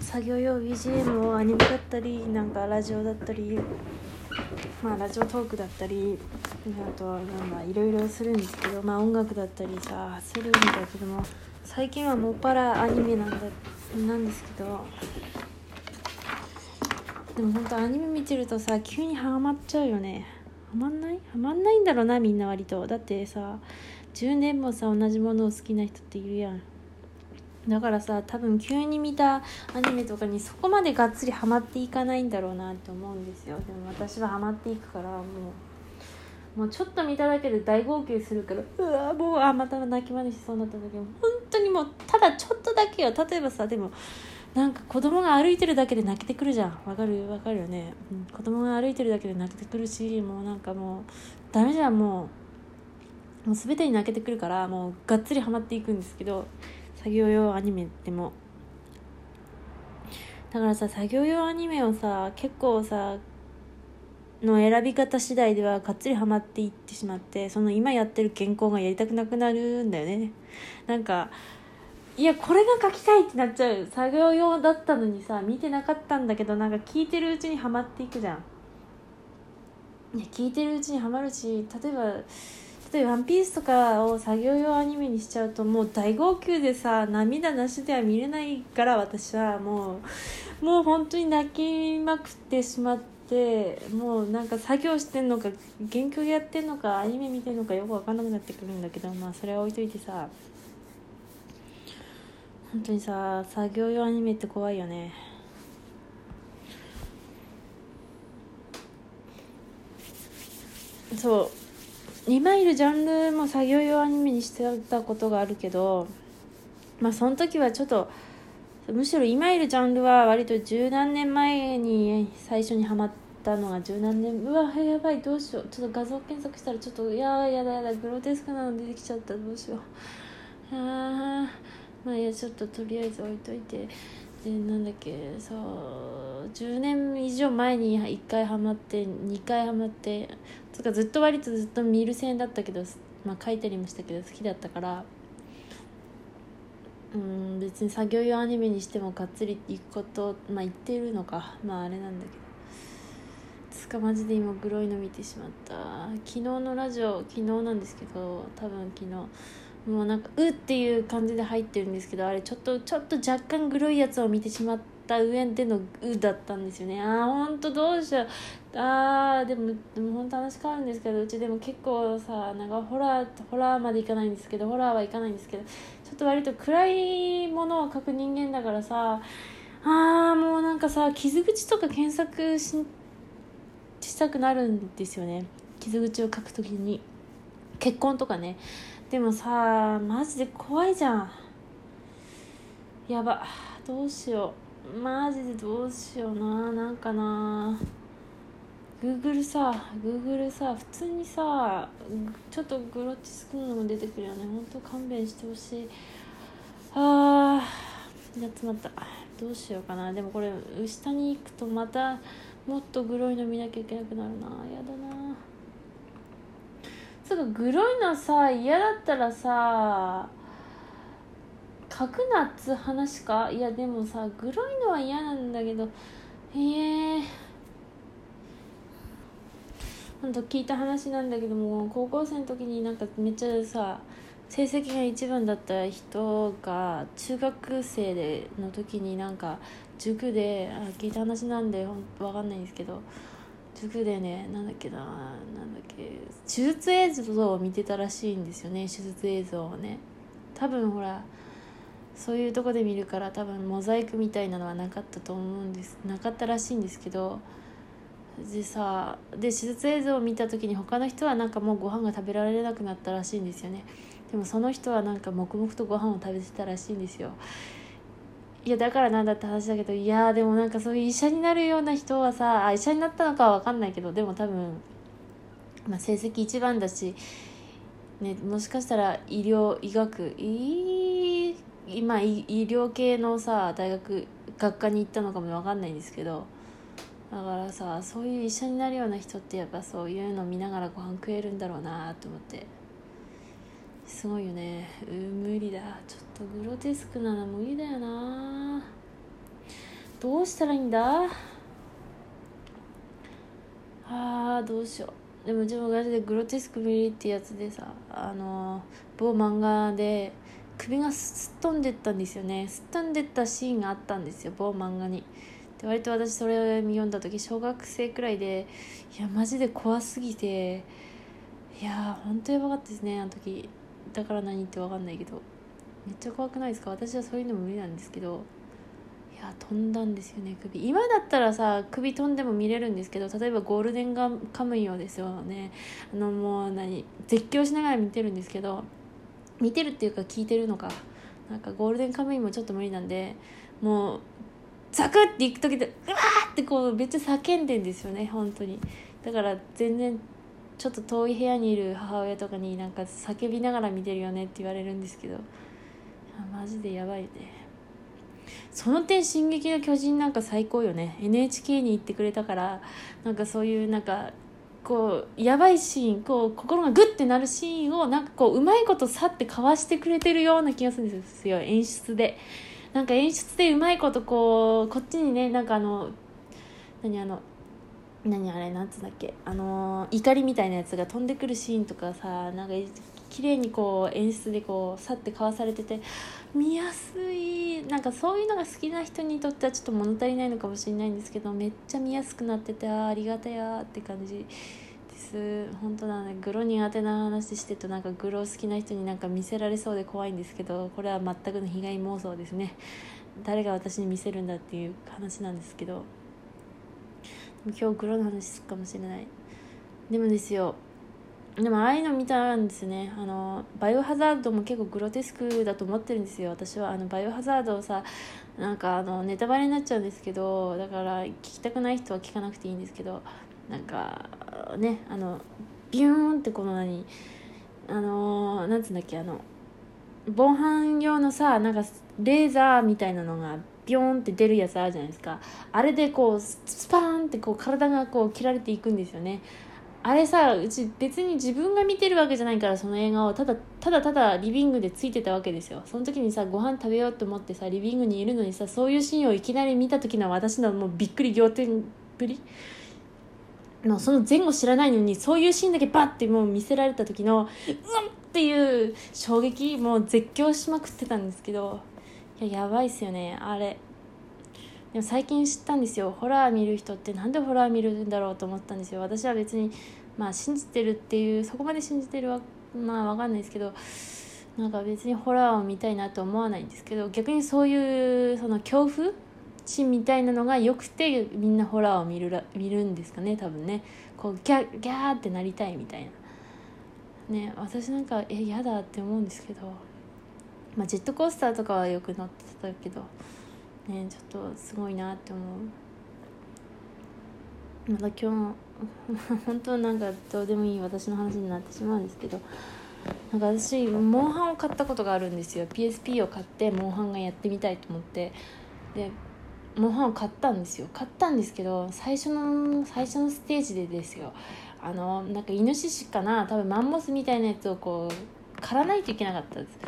作業用 BGM をアニメだったりなんかラジオだったりまあラジオトークだったりあとはなんだいろいろするんですけどまあ音楽だったりさするんだけども最近はもっぱらアニメなんだなんですけどでも本当アニメ見てるとさ急にハマっちゃうよね。ハマんない？ハマんないんだろうなみんな割と。だってさ10年もさ同じものを好きな人っているやん。だからさ多分急に見たアニメとかにそこまでがっつりハマっていかないんだろうなって思うんですよ。でも私はハマっていくからもうもうちょっと見ただけで大号泣するからうわもうあまた泣き真似しそうになった時も本当にもうただちょっとだけよ。例えばさでもなんか子供が歩いてるだけで泣けてくるじゃん。わかる？わかるよね、うん、子供が歩いてるだけで泣けてくるしもうなんかもうダメじゃんもう。もう全てに泣けてくるからもうがっつりハマっていくんですけど作業用アニメでも。だからさ作業用アニメをさ結構さの選び方次第ではがっつりハマっていってしまってその今やってる原稿がやりたくなくなるんだよね。なんかいやこれが書きたいってなっちゃう。作業用だったのにさ見てなかったんだけどなんか聞いてるうちにはまっていくじゃん。いや聞いてるうちにはまるし例えば例えば「ワンピースとかを作業用アニメにしちゃうともう大号泣でさ涙なしでは見れないから私はもうもう本当に泣きまくってしまってもうなんか作業してんのか原曲やってんのかアニメ見てんのかよく分かんなくなってくるんだけどまあそれは置いといてさ本当にさ作業用アニメって怖いよね。そう。今いるジャンルも作業用アニメにしてたことがあるけどまあその時はちょっとむしろ今いるジャンルは割と十何年前に最初にハマったのが十何年うわやばいどうしようちょっと画像検索したらちょっといややだやだグロテスクなの出てきちゃったどうしよう。あまあいやちょっととりあえず置いといて。でなんだっけそう10年以上前に1回ハマって2回ハマってつかずっと割とずっと見る線だったけど、まあ、書いたりもしたけど好きだったからうん別に作業用アニメにしてもがっつり行くことまあ言ってるのか。まああれなんだけど。つかマジで今グロいの見てしまった。昨日のラジオ昨日なんですけど多分昨日もうなんか「う」っていう感じで入ってるんですけどあれちょっとちょっと若干グロいやつを見てしまった上での「う」だったんですよね。ああほんとどうしよう。ああでもでも本当話変わるんですけどうちでも結構さなんかホラーホラーまでいかないんですけどホラーはいかないんですけどちょっと割と暗いものを描く人間だからさああもうなんかさ傷口とか検索ししたくなるんですよね。傷口を書くときに。結婚とかね。でもさマジで怖いじゃん。やばどうしよう。マジでどうしようななんかな。Google さ Google さ普通にさちょっとグロティスクなのも出てくるよね。ほんと勘弁してほしい。あーやっまった。どうしようかな。でもこれ下に行くとまたもっとグロいの見なきゃいけなくなるな。やだな。そうグロいのさ嫌だったらさ書くなっつ話か？いやでもさグロいのは嫌なんだけどええ。ほんと聞いた話なんだけども高校生の時になんかめっちゃさ成績が一番だった人が中学生での時になんか塾で聞いた話なんでほん分かんないんですけど塾でねなんだっけななんだっけ手術映像を見てたらしいんですよね手術映像をね。多分ほらそういうとこで見るから多分モザイクみたいなのはなかったと思うんですなかったらしいんですけど。でさで手術映像を見た時に他の人はなんかもうご飯が食べられなくなったらしいんですよね。でもその人はなんか黙々とご飯を食べてたらしいんですよ。いやだからなんだって話だけどいやでもなんかそういう医者になるような人はさあ医者になったのかは分かんないけどでも多分、まあ、成績一番だし、ね、もしかしたら医療医学医今医療系のさ大学学科に行ったのかも分かんないんですけどだからさそういう医者になるような人ってやっぱそういうの見ながらご飯食えるんだろうなと思って。すごいよね。う無理だ。ちょっとグロテスクなの無理だよな。どうしたらいいんだ？あーどうしよう。でも自分がでグロテスクミリってやつでさあの某漫画で首がすっ飛んでったんですよね。すっ飛んでったシーンがあったんですよ某漫画に。で割と私それを読んだ時小学生くらいでいやマジで怖すぎていやーほんとやばかったですねあの時。だから何って分かんないけどめっちゃ怖くないですか？私はそういうのも無理なんですけどいや飛んだんですよね首。今だったらさ首飛んでも見れるんですけど例えばゴールデンガカムイをですよね。あのもう何絶叫しながら見てるんですけど見てるっていうか聞いてるのか。なんかゴールデンカムイもちょっと無理なんでもうザクって行く時でうわーってこうめっちゃ叫んでんですよね本当に。だから全然ちょっと遠い部屋にいる母親とかになんか叫びながら見てるよねって言われるんですけど。マジでやばいね。その点「進撃の巨人」なんか最高よね。NHK に行ってくれたからなんかそういうなんかこうやばいシーンこう心がグッてなるシーンをなんかこううまいことさってかわしてくれてるような気がするんですよ。演出で。なんか演出でうまいことこうこっちにねなんかあの何あの何あれなんつうんだっけ？あの怒りみたいなやつが飛んでくるシーンとかさなんか綺麗にこう演出でこうさってかわされてて見やすい。なんかそういうのが好きな人にとってはちょっと物足りないのかもしれないんですけどめっちゃ見やすくなっててあありがたやって感じです。本当だね。グロ苦手な話してるとなんかグロ好きな人になんか見せられそうで怖いんですけどこれは全くの被害妄想ですね。誰が私に見せるんだっていう話なんですけど。今日グロの話するかもしれない。でもですよでもああいうの見たんですね。あのバイオハザードも結構グロテスクだと思ってるんですよ。私はあのバイオハザードをさなんかあのネタバレになっちゃうんですけどだから聞きたくない人は聞かなくていいんですけどなんかねあのビューンってこの何あのなんつうんだっけあの防犯用のさなんかレーザーみたいなのがビョーンって出るやつあるじゃないですか。あれでこうスパーンってこう体がこう切られていくんですよね。あれさうち別に自分が見てるわけじゃないからその映画を。ただただただリビングでついてたわけですよ。その時にさご飯食べようと思ってさリビングにいるのにさそういうシーンをいきなり見た時の私のもうびっくり仰天ぶり？もうその前後知らないのにそういうシーンだけバッてもう見せられた時のうんっていう衝撃もう絶叫しまくってたんですけどいややばいっすよね。あれ。でも最近知ったんですよ。ホラー見る人ってなんでホラー見るんだろうと思ったんですよ。私は別にまあ信じてるっていうそこまで信じてるはまあわかんないですけどなんか別にホラーを見たいなと思わないんですけど逆にそういうその恐怖心みたいなのが良くてみんなホラーを見るら見るんですかね多分ね。こうギャギャーってなりたいみたいな。ね私なんかえ嫌だって思うんですけど。まあジェットコースターとかはよく乗ってたけどねちょっとすごいなって思う。まだ今日 本当なんかどうでもいい私の話になってしまうんですけどなんか私モンハンを買ったことがあるんですよ。PSP を買ってモンハンがやってみたいと思って。でモンハンを買ったんですよ。買ったんですけど最初の最初のステージでですよ。あのなんかイノシシかな？多分マンモスみたいなやつをこう狩らないといけなかったです。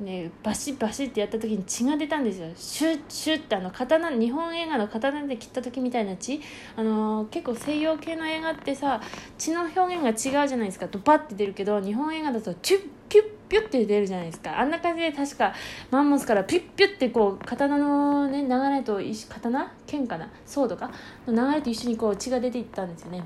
ね、バシバシってやった時に血が出たんですよ。シュッシュッってあの刀日本映画の刀で切った時みたいな血。あの結構西洋系の映画ってさ血の表現が違うじゃないですか。ドバッて出るけど日本映画だとチュッピュッピュッて出るじゃないですか。あんな感じで確かマンモスからピュッピュッてこう刀の、ね、流れと刀？剣かな？ソードか？の流れと一緒にこう血が出ていったんですよね。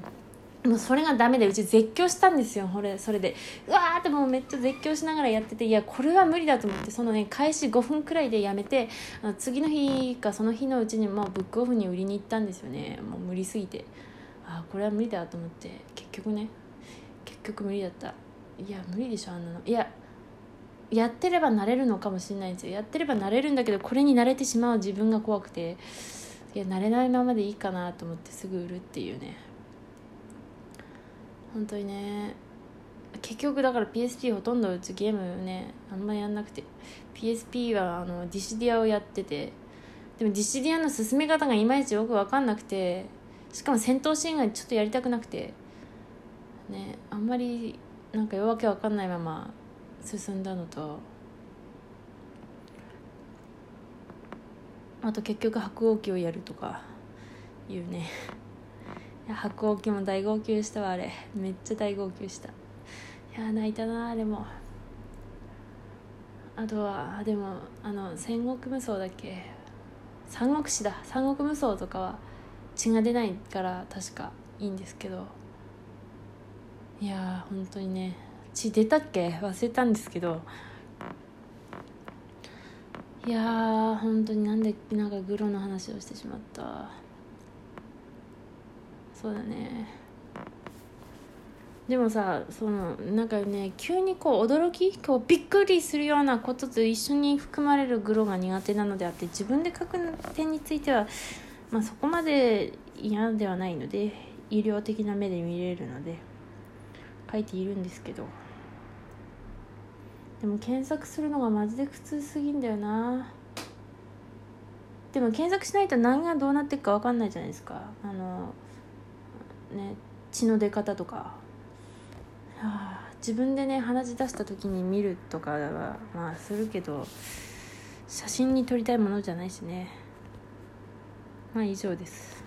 もうそれがダメでうち絶叫したんですよ。これそれで。うわーってもうめっちゃ絶叫しながらやってて。いやこれは無理だと思って。そのね開始5分くらいでやめてあの次の日かその日のうちにもうブックオフに売りに行ったんですよね。もう無理すぎて。あこれは無理だと思って。結局ね。結局無理だった。いや無理でしょあんなの。いややってればなれるのかもしれないんですよ。やってればなれるんだけどこれに慣れてしまう自分が怖くて。いや慣れないままでいいかなと思ってすぐ売るっていうね。本当にね。結局だから PSP ほとんどうちゲームねあんまりやんなくて。PSP はあのディシディアをやってて。でもディシディアの進め方がいまいちよく分かんなくてしかも戦闘シーンがちょっとやりたくなくて。ねあんまりなんかわけわかんないまま進んだのと。あと結局白鸚記をやるとかいうね。や白鸚記も大号泣したわあれ。めっちゃ大号泣した。いや泣いたなでも。あとはでもあの戦国無双だっけ？三国志だ。三国無双とかは血が出ないから確かいいんですけど。いやー本当にね。血出たっけ？忘れたんですけど。いやー本当になんでなんかグロの話をしてしまった。そうだね。でもさそのなんかね急にこう驚き？こうびっくりするようなことと一緒に含まれるグロが苦手なのであって自分で書く点については、まあ、そこまで嫌ではないので医療的な目で見れるので書いているんですけど。でも検索するのがマジで苦痛すぎんだよな。でも検索しないと何がどうなっていくか分かんないじゃないですか。あのね血の出方とか。自分でね鼻血出した時に見るとかはまあするけど写真に撮りたいものじゃないしね。まあ以上です。